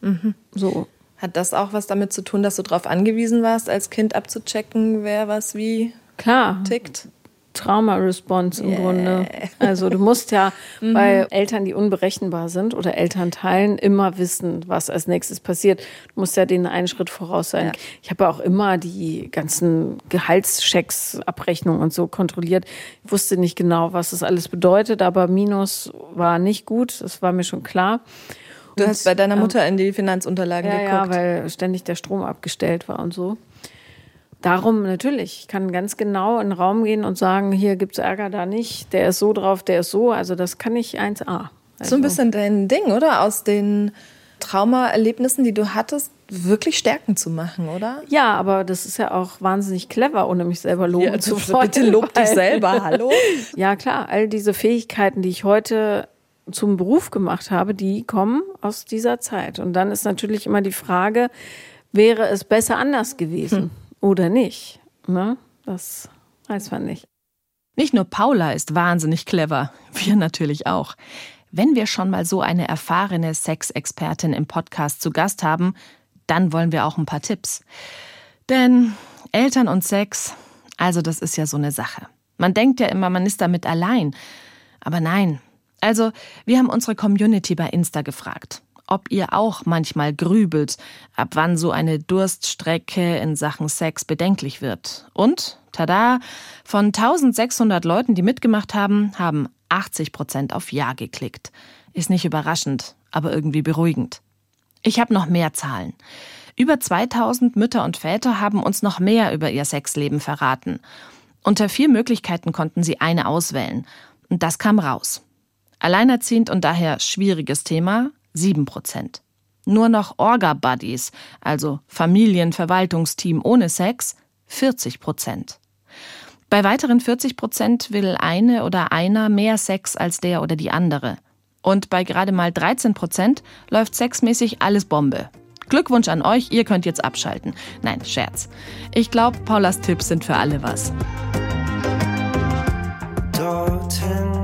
Mhm. So. Hat das auch was damit zu tun, dass du darauf angewiesen warst, als Kind abzuchecken, wer was wie Klar. tickt? Trauma-Response im yeah. Grunde. Also du musst ja mhm. bei Eltern, die unberechenbar sind oder Elternteilen, immer wissen, was als nächstes passiert. Du musst ja denen einen Schritt voraus sein. Ja. Ich habe auch immer die ganzen Gehaltschecks, Abrechnungen und so kontrolliert. Ich wusste nicht genau, was das alles bedeutet, aber Minus war nicht gut, das war mir schon klar. Du hast bei deiner Mutter in die Finanzunterlagen ja, geguckt. Ja, weil ständig der Strom abgestellt war und so. Darum natürlich, ich kann ganz genau in den Raum gehen und sagen, hier gibt es Ärger, da nicht, der ist so drauf, der ist so. Also das kann ich 1a. Also. So ein bisschen dein Ding, oder? Aus den Traumaerlebnissen, die du hattest, wirklich Stärken zu machen, oder? Ja, aber das ist ja auch wahnsinnig clever, ohne mich selber loben ja, zu wollen. Bitte lob dich selber, hallo? ja, klar, all diese Fähigkeiten, die ich heute zum Beruf gemacht habe, die kommen aus dieser Zeit. Und dann ist natürlich immer die Frage, wäre es besser anders gewesen hm. Oder nicht? Ne? Das weiß man nicht. Nicht nur Paula ist wahnsinnig clever, wir natürlich auch. Wenn wir schon mal so eine erfahrene Sexexpertin im Podcast zu Gast haben, dann wollen wir auch ein paar Tipps. Denn Eltern und Sex, also das ist ja so eine Sache. Man denkt ja immer, man ist damit allein. Aber nein, also, wir haben unsere Community bei Insta gefragt, ob ihr auch manchmal grübelt, ab wann so eine Durststrecke in Sachen Sex bedenklich wird. Und, tada, von 1600 Leuten, die mitgemacht haben, haben 80 Prozent auf Ja geklickt. Ist nicht überraschend, aber irgendwie beruhigend. Ich habe noch mehr Zahlen. Über 2000 Mütter und Väter haben uns noch mehr über ihr Sexleben verraten. Unter vier Möglichkeiten konnten sie eine auswählen. Und das kam raus. Alleinerziehend und daher schwieriges Thema 7 Prozent. Nur noch Orga-Buddies, also Familienverwaltungsteam ohne Sex, 40 Prozent. Bei weiteren 40 Prozent will eine oder einer mehr Sex als der oder die andere. Und bei gerade mal 13 Prozent läuft sexmäßig alles Bombe. Glückwunsch an euch, ihr könnt jetzt abschalten. Nein, Scherz. Ich glaube, Paulas Tipps sind für alle was. Dorthin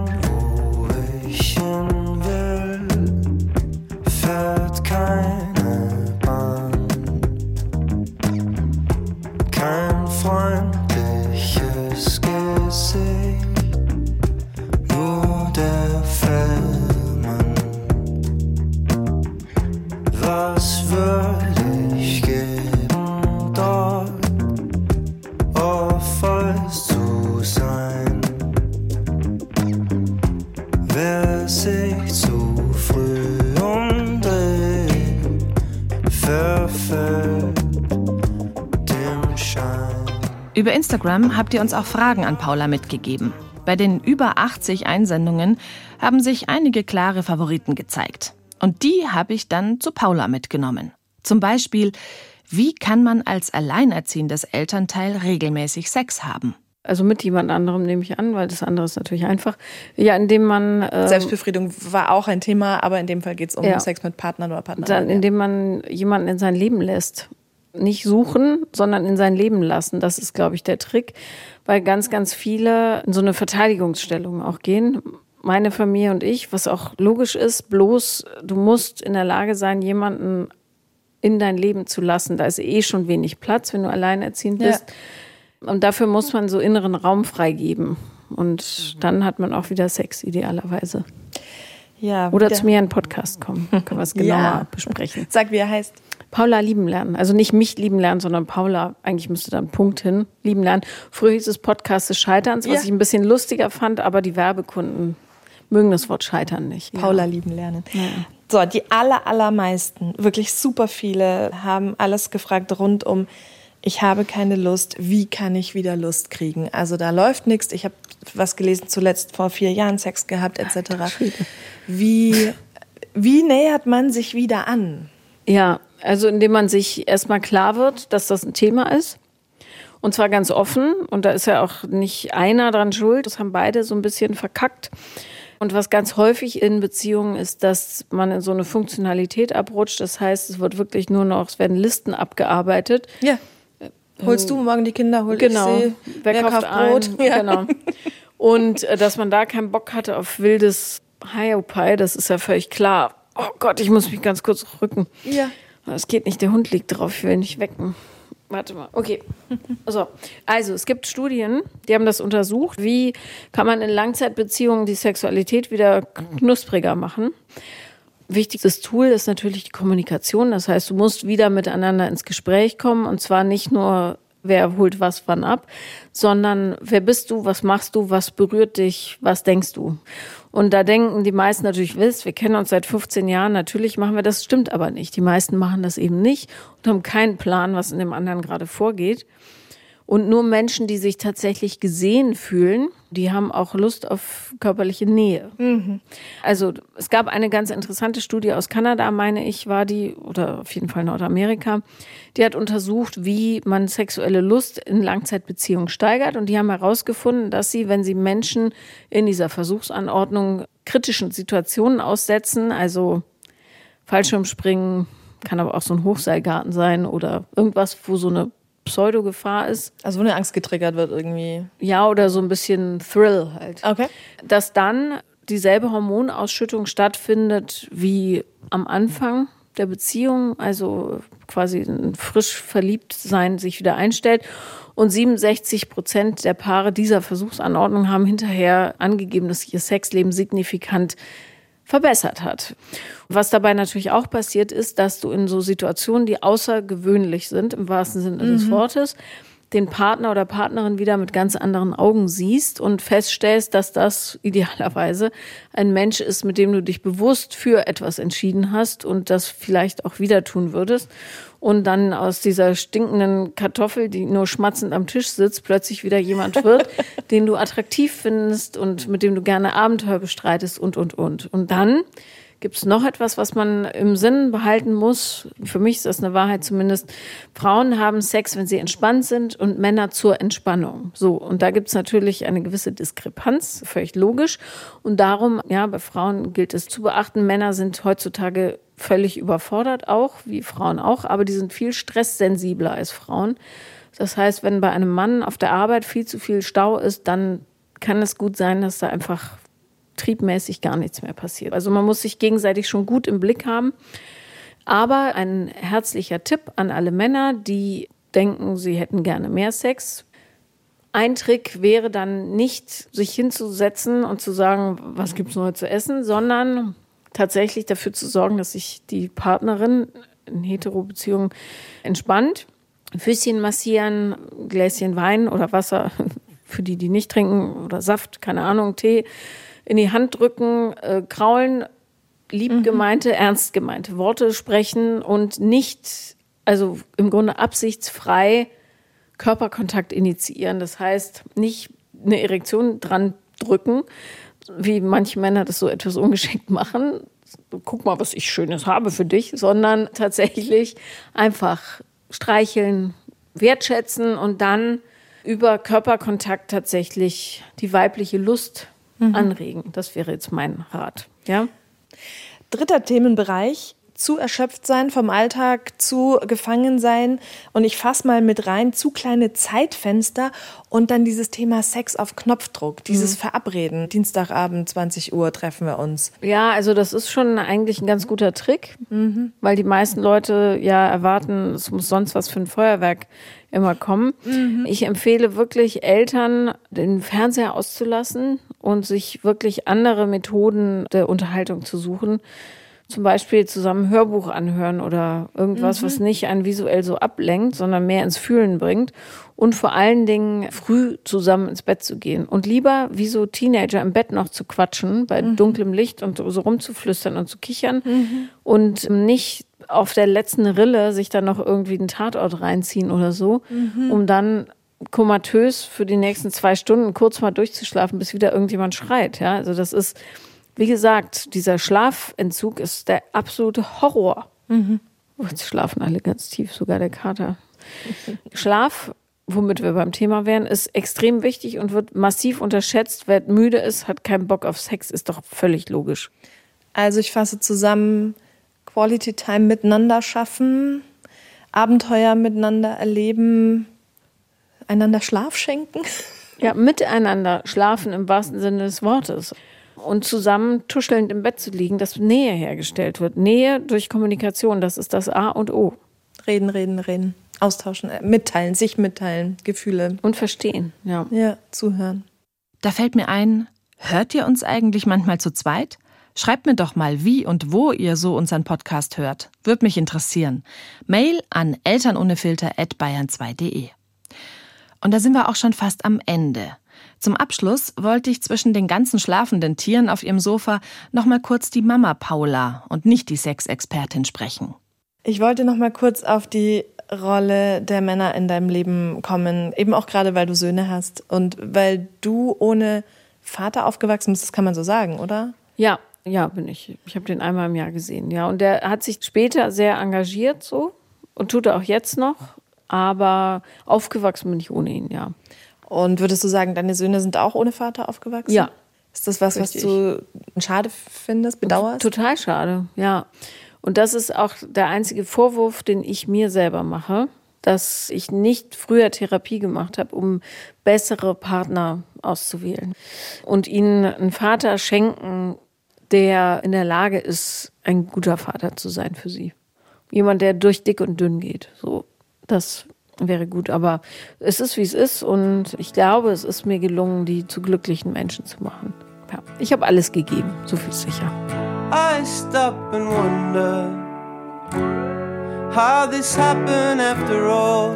Über Instagram habt ihr uns auch Fragen an Paula mitgegeben. Bei den über 80 Einsendungen haben sich einige klare Favoriten gezeigt. Und die habe ich dann zu Paula mitgenommen. Zum Beispiel, wie kann man als alleinerziehendes Elternteil regelmäßig Sex haben? Also mit jemand anderem nehme ich an, weil das andere ist natürlich einfach. Ja, indem man. Äh, Selbstbefriedung war auch ein Thema, aber in dem Fall geht es um ja. Sex mit Partnern oder Partnerin. Dann, indem man jemanden in sein Leben lässt. Nicht suchen, sondern in sein Leben lassen. Das ist, glaube ich, der Trick, weil ganz, ganz viele in so eine Verteidigungsstellung auch gehen. Meine Familie und ich, was auch logisch ist, bloß du musst in der Lage sein, jemanden in dein Leben zu lassen. Da ist eh schon wenig Platz, wenn du alleinerziehend bist. Ja. Und dafür muss man so inneren Raum freigeben. Und dann hat man auch wieder Sex, idealerweise. Ja, Oder zu mir in einen Podcast kommen. Können wir es genauer ja. besprechen. Sag, wie er heißt. Paula lieben lernen. Also nicht mich lieben lernen, sondern Paula. Eigentlich müsste da ein Punkt hin. Lieben lernen. Früher hieß es Podcast des Scheiterns, was ja. ich ein bisschen lustiger fand, aber die Werbekunden mögen das Wort Scheitern nicht. Paula ja. lieben lernen. Ja. So, die aller, allermeisten, wirklich super viele, haben alles gefragt rund um, ich habe keine Lust, wie kann ich wieder Lust kriegen? Also da läuft nichts. Ich habe was gelesen, zuletzt vor vier Jahren Sex gehabt, etc. Wie, wie nähert man sich wieder an? Ja, also indem man sich erstmal klar wird, dass das ein Thema ist. Und zwar ganz offen. Und da ist ja auch nicht einer dran schuld. Das haben beide so ein bisschen verkackt. Und was ganz häufig in Beziehungen ist, dass man in so eine Funktionalität abrutscht. Das heißt, es wird wirklich nur noch, es werden Listen abgearbeitet. Ja. Holst du morgen die Kinder, hol genau. ich sie. Wer, Wer kauft, Brot? Ein? Ja. Genau. Und äh, dass man da keinen Bock hatte auf wildes Hiopai, das ist ja völlig klar. Oh Gott, ich muss mich ganz kurz rücken. Ja. Es geht nicht, der Hund liegt drauf, ich will nicht wecken. Warte mal. Okay. So. Also, es gibt Studien, die haben das untersucht. Wie kann man in Langzeitbeziehungen die Sexualität wieder knuspriger machen? Wichtigstes Tool ist natürlich die Kommunikation. Das heißt, du musst wieder miteinander ins Gespräch kommen und zwar nicht nur wer holt was wann ab, sondern wer bist du, was machst du, was berührt dich, was denkst du? Und da denken die meisten natürlich, wisst, wir kennen uns seit 15 Jahren, natürlich machen wir das, stimmt aber nicht. Die meisten machen das eben nicht und haben keinen Plan, was in dem anderen gerade vorgeht. Und nur Menschen, die sich tatsächlich gesehen fühlen, die haben auch Lust auf körperliche Nähe. Mhm. Also es gab eine ganz interessante Studie aus Kanada, meine ich, war die, oder auf jeden Fall Nordamerika, die hat untersucht, wie man sexuelle Lust in Langzeitbeziehungen steigert. Und die haben herausgefunden, dass sie, wenn sie Menschen in dieser Versuchsanordnung kritischen Situationen aussetzen, also Fallschirmspringen, kann aber auch so ein Hochseilgarten sein oder irgendwas, wo so eine Pseudo-Gefahr ist. Also wo eine Angst getriggert wird irgendwie. Ja, oder so ein bisschen Thrill halt. Okay. Dass dann dieselbe Hormonausschüttung stattfindet wie am Anfang der Beziehung, also quasi ein frisch verliebt sein sich wieder einstellt. Und 67 Prozent der Paare dieser Versuchsanordnung haben hinterher angegeben, dass ihr Sexleben signifikant verbessert hat. Was dabei natürlich auch passiert ist, dass du in so Situationen, die außergewöhnlich sind, im wahrsten Sinne mhm. des Wortes, den Partner oder Partnerin wieder mit ganz anderen Augen siehst und feststellst, dass das idealerweise ein Mensch ist, mit dem du dich bewusst für etwas entschieden hast und das vielleicht auch wieder tun würdest. Und dann aus dieser stinkenden Kartoffel, die nur schmatzend am Tisch sitzt, plötzlich wieder jemand wird, den du attraktiv findest und mit dem du gerne Abenteuer bestreitest und, und, und. Und dann Gibt es noch etwas, was man im Sinn behalten muss? Für mich ist das eine Wahrheit zumindest. Frauen haben Sex, wenn sie entspannt sind und Männer zur Entspannung. So, und da gibt es natürlich eine gewisse Diskrepanz, völlig logisch. Und darum, ja, bei Frauen gilt es zu beachten, Männer sind heutzutage völlig überfordert auch, wie Frauen auch, aber die sind viel stresssensibler als Frauen. Das heißt, wenn bei einem Mann auf der Arbeit viel zu viel Stau ist, dann kann es gut sein, dass da einfach triebmäßig gar nichts mehr passiert. Also man muss sich gegenseitig schon gut im Blick haben. Aber ein herzlicher Tipp an alle Männer, die denken, sie hätten gerne mehr Sex. Ein Trick wäre dann nicht, sich hinzusetzen und zu sagen, was gibt es neu zu essen, sondern tatsächlich dafür zu sorgen, dass sich die Partnerin in Hetero-Beziehungen entspannt. Füßchen massieren, Gläschen Wein oder Wasser für die, die nicht trinken oder Saft, keine Ahnung, Tee in die Hand drücken, äh, kraulen, lieb mhm. gemeinte, mhm. ernst gemeinte Worte sprechen und nicht, also im Grunde absichtsfrei Körperkontakt initiieren. Das heißt, nicht eine Erektion dran drücken, wie manche Männer das so etwas ungeschickt machen. Guck mal, was ich Schönes habe für dich, sondern tatsächlich einfach streicheln, wertschätzen und dann über Körperkontakt tatsächlich die weibliche Lust mhm. anregen. Das wäre jetzt mein Rat. Ja. Dritter Themenbereich zu erschöpft sein vom Alltag, zu gefangen sein. Und ich fasse mal mit rein, zu kleine Zeitfenster und dann dieses Thema Sex auf Knopfdruck, dieses mhm. Verabreden. Dienstagabend, 20 Uhr treffen wir uns. Ja, also das ist schon eigentlich ein ganz guter Trick, mhm. weil die meisten Leute ja erwarten, es muss sonst was für ein Feuerwerk immer kommen. Mhm. Ich empfehle wirklich Eltern, den Fernseher auszulassen und sich wirklich andere Methoden der Unterhaltung zu suchen zum Beispiel zusammen Hörbuch anhören oder irgendwas, mhm. was nicht einen visuell so ablenkt, sondern mehr ins Fühlen bringt. Und vor allen Dingen früh zusammen ins Bett zu gehen. Und lieber wie so Teenager im Bett noch zu quatschen, bei mhm. dunklem Licht und so rumzuflüstern und zu kichern. Mhm. Und nicht auf der letzten Rille sich dann noch irgendwie einen Tatort reinziehen oder so, mhm. um dann komatös für die nächsten zwei Stunden kurz mal durchzuschlafen, bis wieder irgendjemand schreit. Ja, also das ist wie gesagt, dieser Schlafentzug ist der absolute Horror. Mhm. Jetzt schlafen alle ganz tief, sogar der Kater. Schlaf, womit wir beim Thema wären, ist extrem wichtig und wird massiv unterschätzt. Wer müde ist, hat keinen Bock auf Sex, ist doch völlig logisch. Also ich fasse zusammen, Quality Time miteinander schaffen, Abenteuer miteinander erleben, einander Schlaf schenken. Ja, miteinander schlafen im wahrsten Sinne des Wortes und zusammen tuschelnd im Bett zu liegen, dass Nähe hergestellt wird. Nähe durch Kommunikation, das ist das A und O. Reden, reden, reden. Austauschen, äh, mitteilen, sich mitteilen, Gefühle. Und verstehen, ja. Ja, zuhören. Da fällt mir ein, hört ihr uns eigentlich manchmal zu zweit? Schreibt mir doch mal, wie und wo ihr so unseren Podcast hört. Würde mich interessieren. Mail an elternohnefilter.bayern2.de. Und da sind wir auch schon fast am Ende. Zum Abschluss wollte ich zwischen den ganzen schlafenden Tieren auf ihrem Sofa noch mal kurz die Mama Paula und nicht die Sexexpertin sprechen. Ich wollte noch mal kurz auf die Rolle der Männer in deinem Leben kommen, eben auch gerade weil du Söhne hast und weil du ohne Vater aufgewachsen bist, das kann man so sagen, oder? Ja, ja, bin ich. Ich habe den einmal im Jahr gesehen, ja. Und der hat sich später sehr engagiert so und tut er auch jetzt noch, aber aufgewachsen bin ich ohne ihn, ja. Und würdest du sagen, deine Söhne sind auch ohne Vater aufgewachsen? Ja. Ist das was, Richtig. was du schade findest, bedauerst? Total schade, ja. Und das ist auch der einzige Vorwurf, den ich mir selber mache, dass ich nicht früher Therapie gemacht habe, um bessere Partner auszuwählen und ihnen einen Vater schenken, der in der Lage ist, ein guter Vater zu sein für sie. Jemand, der durch dick und dünn geht. So, das wäre gut. Aber es ist, wie es ist. Und ich glaube, es ist mir gelungen, die zu glücklichen Menschen zu machen. Ja, ich habe alles gegeben, so viel sicher. I stop and wonder how this happened after all.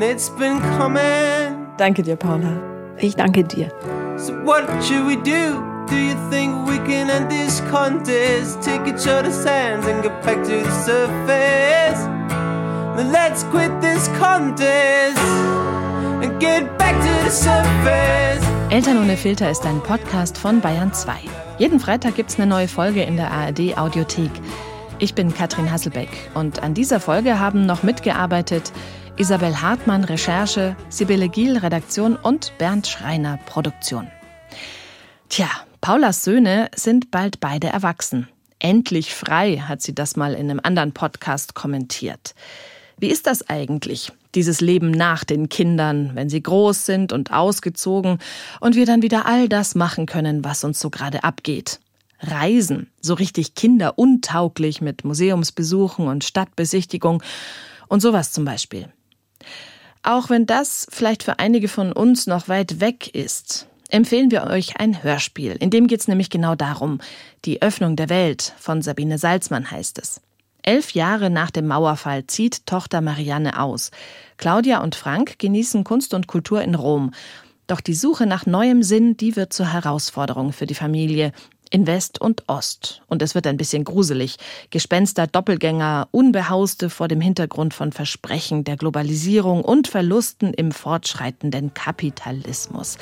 It's been coming. Danke dir, Paula. Ich danke dir. So what should we do? Do you think we can end this contest? Take each other's hands and get back to the surface. Let's quit this contest and get back to the surface. Eltern ohne Filter ist ein Podcast von Bayern 2. Jeden Freitag gibt es eine neue Folge in der ARD Audiothek. Ich bin Katrin Hasselbeck und an dieser Folge haben noch mitgearbeitet Isabel Hartmann Recherche, Sibylle Giel Redaktion und Bernd Schreiner Produktion. Tja, Paulas Söhne sind bald beide erwachsen. Endlich frei, hat sie das mal in einem anderen Podcast kommentiert. Wie ist das eigentlich, dieses Leben nach den Kindern, wenn sie groß sind und ausgezogen und wir dann wieder all das machen können, was uns so gerade abgeht? Reisen, so richtig kinderuntauglich mit Museumsbesuchen und Stadtbesichtigung und sowas zum Beispiel. Auch wenn das vielleicht für einige von uns noch weit weg ist, empfehlen wir euch ein Hörspiel. In dem geht es nämlich genau darum. Die Öffnung der Welt von Sabine Salzmann heißt es. Elf Jahre nach dem Mauerfall zieht Tochter Marianne aus. Claudia und Frank genießen Kunst und Kultur in Rom. Doch die Suche nach neuem Sinn, die wird zur Herausforderung für die Familie in West und Ost. Und es wird ein bisschen gruselig. Gespenster, Doppelgänger, Unbehauste vor dem Hintergrund von Versprechen der Globalisierung und Verlusten im fortschreitenden Kapitalismus.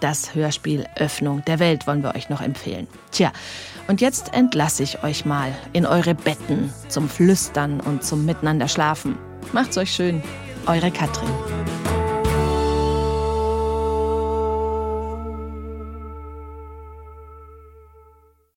Das Hörspiel Öffnung der Welt wollen wir euch noch empfehlen. Tja, und jetzt entlasse ich euch mal in eure Betten zum Flüstern und zum Miteinander schlafen. Macht's euch schön. Eure Katrin.